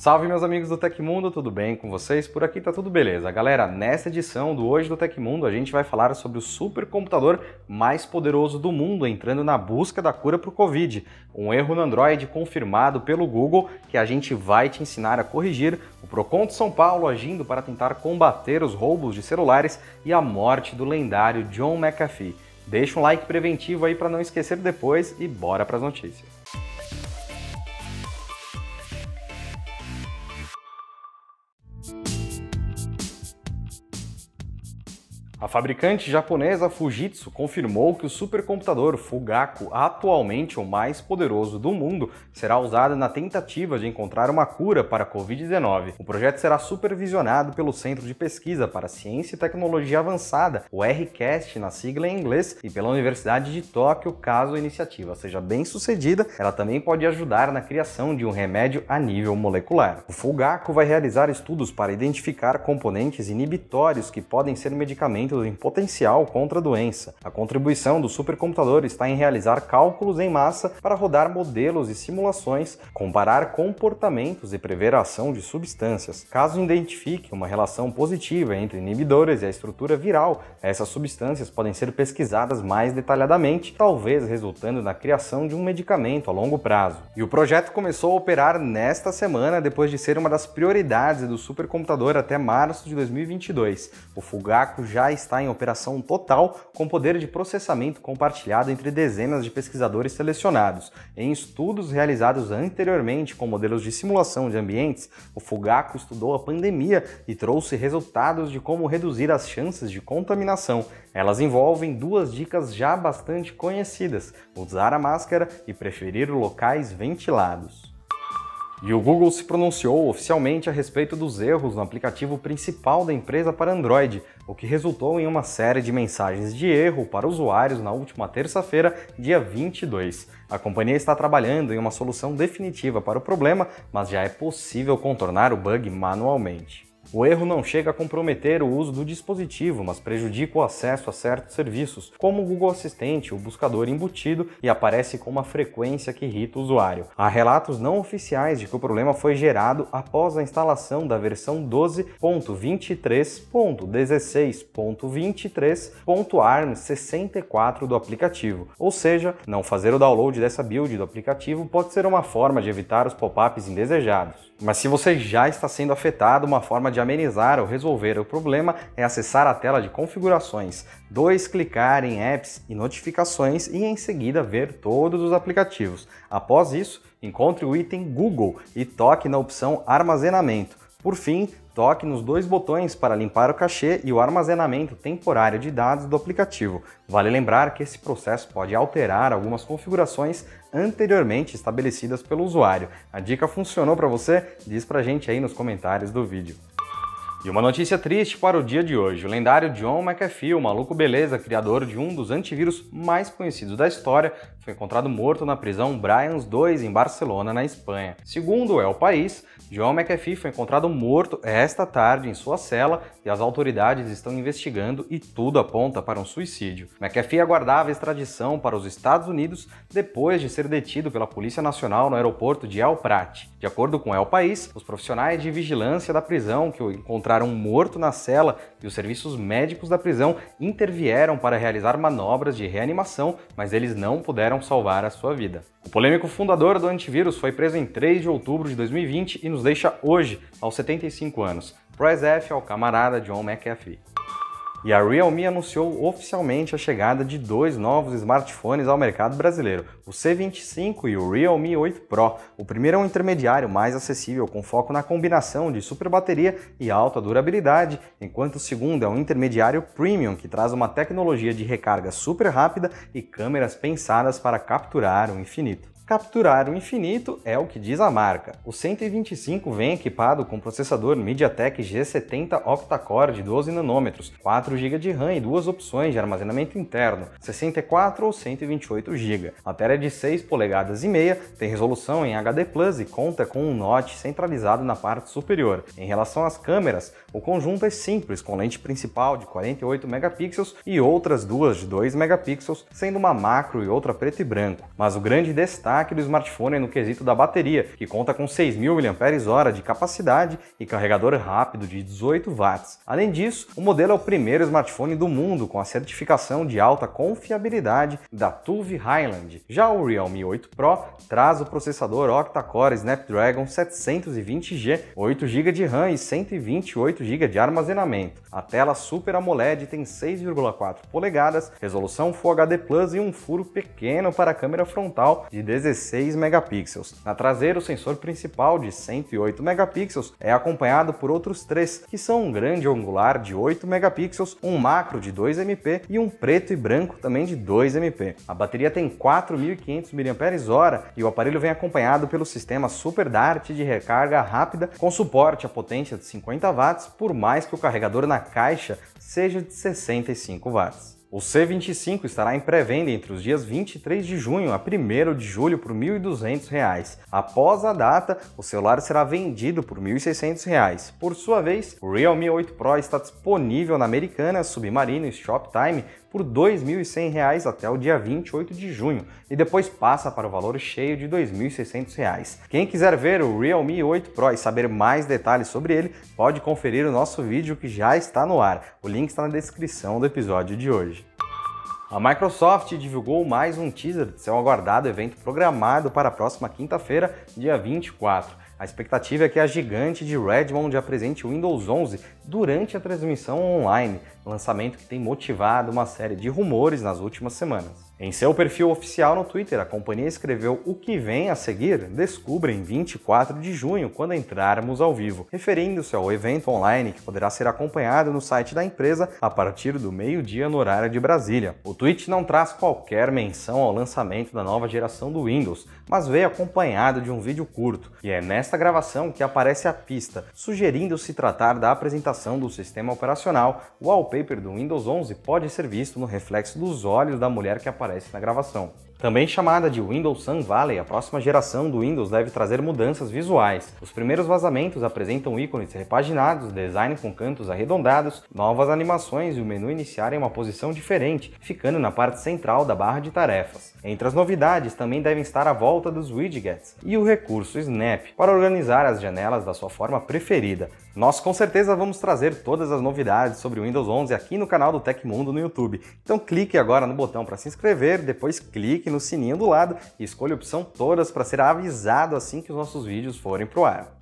Salve meus amigos do Tecmundo, tudo bem com vocês? Por aqui tá tudo beleza. Galera, nesta edição do Hoje do Tecmundo a gente vai falar sobre o supercomputador mais poderoso do mundo entrando na busca da cura para o Covid. Um erro no Android confirmado pelo Google que a gente vai te ensinar a corrigir, o Procon de São Paulo agindo para tentar combater os roubos de celulares e a morte do lendário John McAfee. Deixa um like preventivo aí para não esquecer depois e bora para as notícias. Fabricante japonesa Fujitsu confirmou que o supercomputador Fugaku, atualmente o mais poderoso do mundo, será usado na tentativa de encontrar uma cura para a Covid-19. O projeto será supervisionado pelo Centro de Pesquisa para Ciência e Tecnologia Avançada, o RCAST na sigla em inglês, e pela Universidade de Tóquio, caso a iniciativa seja bem sucedida, ela também pode ajudar na criação de um remédio a nível molecular. O Fugaku vai realizar estudos para identificar componentes inibitórios que podem ser medicamentos em potencial contra a doença. A contribuição do supercomputador está em realizar cálculos em massa para rodar modelos e simulações, comparar comportamentos e prever a ação de substâncias. Caso identifique uma relação positiva entre inibidores e a estrutura viral, essas substâncias podem ser pesquisadas mais detalhadamente, talvez resultando na criação de um medicamento a longo prazo. E o projeto começou a operar nesta semana depois de ser uma das prioridades do supercomputador até março de 2022. O Fugaku já está em operação total com poder de processamento compartilhado entre dezenas de pesquisadores selecionados. Em estudos realizados anteriormente com modelos de simulação de ambientes, o Fugaku estudou a pandemia e trouxe resultados de como reduzir as chances de contaminação. Elas envolvem duas dicas já bastante conhecidas: usar a máscara e preferir locais ventilados. E o Google se pronunciou oficialmente a respeito dos erros no aplicativo principal da empresa para Android, o que resultou em uma série de mensagens de erro para usuários na última terça-feira, dia 22. A companhia está trabalhando em uma solução definitiva para o problema, mas já é possível contornar o bug manualmente. O erro não chega a comprometer o uso do dispositivo, mas prejudica o acesso a certos serviços, como o Google Assistente, o buscador embutido, e aparece com uma frequência que irrita o usuário. Há relatos não oficiais de que o problema foi gerado após a instalação da versão 12.23.16.23.ARM64 do aplicativo, ou seja, não fazer o download dessa build do aplicativo pode ser uma forma de evitar os pop-ups indesejados. Mas se você já está sendo afetado, uma forma de amenizar ou resolver o problema é acessar a tela de configurações, dois clicar em apps e notificações e em seguida ver todos os aplicativos. Após isso, encontre o item Google e toque na opção Armazenamento. Por fim, toque nos dois botões para limpar o cachê e o armazenamento temporário de dados do aplicativo. Vale lembrar que esse processo pode alterar algumas configurações anteriormente estabelecidas pelo usuário. A dica funcionou para você? Diz pra gente aí nos comentários do vídeo. E uma notícia triste para o dia de hoje. O lendário John McAfee, o maluco beleza, criador de um dos antivírus mais conhecidos da história, foi encontrado morto na prisão Bryans 2 em Barcelona, na Espanha. Segundo o El País, John McAfee foi encontrado morto esta tarde em sua cela e as autoridades estão investigando e tudo aponta para um suicídio. McAfee aguardava extradição para os Estados Unidos depois de ser detido pela Polícia Nacional no aeroporto de El Prat. De acordo com El País, os profissionais de vigilância da prisão que o encontraram morto na cela e os serviços médicos da prisão intervieram para realizar manobras de reanimação, mas eles não puderam salvar a sua vida. O polêmico fundador do antivírus foi preso em 3 de outubro de 2020 e nos deixa hoje, aos 75 anos. Press F ao camarada John McAfee. E a Realme anunciou oficialmente a chegada de dois novos smartphones ao mercado brasileiro, o C25 e o Realme 8 Pro. O primeiro é um intermediário mais acessível com foco na combinação de super bateria e alta durabilidade, enquanto o segundo é um intermediário premium que traz uma tecnologia de recarga super rápida e câmeras pensadas para capturar o infinito. Capturar o infinito é o que diz a marca. O 125 vem equipado com processador MediaTek G70 octa-core de 12 nanômetros, 4 GB de RAM e duas opções de armazenamento interno, 64 ou 128 GB. A tela é de 6 polegadas e meia, tem resolução em HD Plus e conta com um notch centralizado na parte superior. Em relação às câmeras, o conjunto é simples, com lente principal de 48 megapixels e outras duas de 2 megapixels, sendo uma macro e outra preto e branco. Mas o grande destaque destaque do smartphone no quesito da bateria, que conta com 6.000 mAh de capacidade e carregador rápido de 18 watts. Além disso, o modelo é o primeiro smartphone do mundo com a certificação de alta confiabilidade da TUV Highland. Já o Realme 8 Pro traz o processador octa-core Snapdragon 720G, 8 GB de RAM e 128 GB de armazenamento. A tela Super AMOLED tem 6,4 polegadas, resolução Full HD Plus e um furo pequeno para a câmera frontal de 16 megapixels. Na traseira, o sensor principal de 108 megapixels é acompanhado por outros três, que são um grande angular de 8 megapixels, um macro de 2 MP e um preto e branco também de 2 MP. A bateria tem 4.500 mAh e o aparelho vem acompanhado pelo sistema Super Dart de recarga rápida com suporte à potência de 50 watts, por mais que o carregador na caixa seja de 65 watts. O C25 estará em pré-venda entre os dias 23 de junho a 1 de julho por R$ 1.200. Após a data, o celular será vendido por R$ 1.600. Por sua vez, o Realme 8 Pro está disponível na Americana, Submarino e Shoptime por R$ 2.100 até o dia 28 de junho e depois passa para o valor cheio de R$ 2.600. Quem quiser ver o Realme 8 Pro e saber mais detalhes sobre ele, pode conferir o nosso vídeo que já está no ar. O link está na descrição do episódio de hoje. A Microsoft divulgou mais um teaser de seu aguardado evento programado para a próxima quinta-feira, dia 24. A expectativa é que a gigante de Redmond apresente o Windows 11 durante a transmissão online, lançamento que tem motivado uma série de rumores nas últimas semanas. Em seu perfil oficial no Twitter, a companhia escreveu o que vem a seguir, descubra em 24 de junho, quando entrarmos ao vivo, referindo-se ao evento online que poderá ser acompanhado no site da empresa a partir do meio-dia no horário de Brasília. O tweet não traz qualquer menção ao lançamento da nova geração do Windows, mas veio acompanhado de um vídeo curto, e é nesta gravação que aparece a pista, sugerindo se tratar da apresentação do sistema operacional. O wallpaper do Windows 11 pode ser visto no reflexo dos olhos da mulher que aparece aparece na gravação. Também chamada de Windows Sun Valley, a próxima geração do Windows deve trazer mudanças visuais. Os primeiros vazamentos apresentam ícones repaginados, design com cantos arredondados, novas animações e o menu iniciar em uma posição diferente, ficando na parte central da barra de tarefas. Entre as novidades também devem estar a volta dos widgets e o recurso Snap para organizar as janelas da sua forma preferida. Nós com certeza vamos trazer todas as novidades sobre o Windows 11 aqui no canal do Tecmundo no YouTube. Então clique agora no botão para se inscrever, depois clique no sininho do lado e escolha a opção todas para ser avisado assim que os nossos vídeos forem pro ar.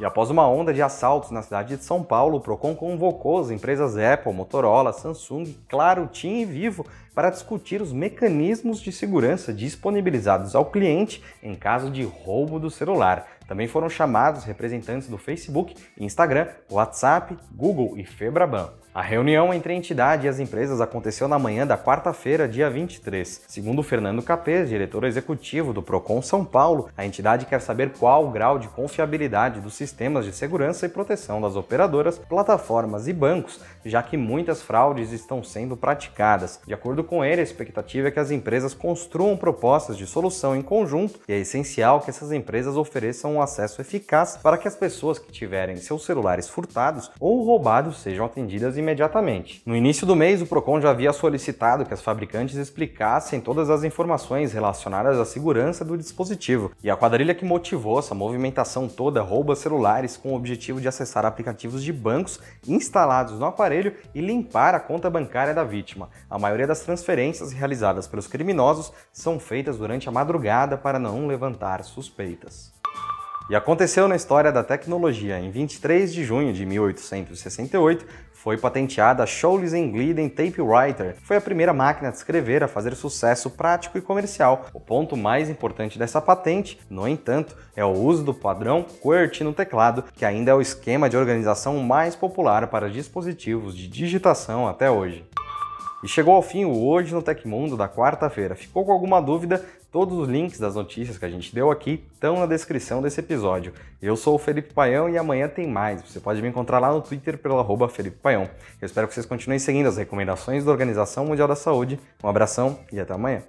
E após uma onda de assaltos na cidade de São Paulo, o Procon convocou as empresas Apple, Motorola, Samsung, Claro, TIM e Vivo para discutir os mecanismos de segurança disponibilizados ao cliente em caso de roubo do celular. Também foram chamados representantes do Facebook, Instagram, WhatsApp, Google e Febraban. A reunião entre a entidade e as empresas aconteceu na manhã da quarta-feira, dia 23. Segundo Fernando Capês, diretor executivo do Procon São Paulo, a entidade quer saber qual o grau de confiabilidade dos sistemas de segurança e proteção das operadoras, plataformas e bancos, já que muitas fraudes estão sendo praticadas. De acordo com ele, a expectativa é que as empresas construam propostas de solução em conjunto e é essencial que essas empresas ofereçam um acesso eficaz para que as pessoas que tiverem seus celulares furtados ou roubados sejam atendidas imediatamente. No início do mês, o Procon já havia solicitado que as fabricantes explicassem todas as informações relacionadas à segurança do dispositivo, e a quadrilha que motivou essa movimentação toda rouba celulares com o objetivo de acessar aplicativos de bancos instalados no aparelho e limpar a conta bancária da vítima. A maioria das transferências realizadas pelos criminosos são feitas durante a madrugada para não levantar suspeitas. E aconteceu na história da tecnologia. Em 23 de junho de 1868, foi patenteada a Scholz-Glidden Tapewriter. Foi a primeira máquina de escrever a fazer sucesso prático e comercial. O ponto mais importante dessa patente, no entanto, é o uso do padrão QWERTY no teclado, que ainda é o esquema de organização mais popular para dispositivos de digitação até hoje. E chegou ao fim o Hoje no Tecmundo da quarta-feira. Ficou com alguma dúvida? Todos os links das notícias que a gente deu aqui estão na descrição desse episódio. Eu sou o Felipe Paião e amanhã tem mais. Você pode me encontrar lá no Twitter pelo arroba Felipe Paião. Eu espero que vocês continuem seguindo as recomendações da Organização Mundial da Saúde. Um abração e até amanhã.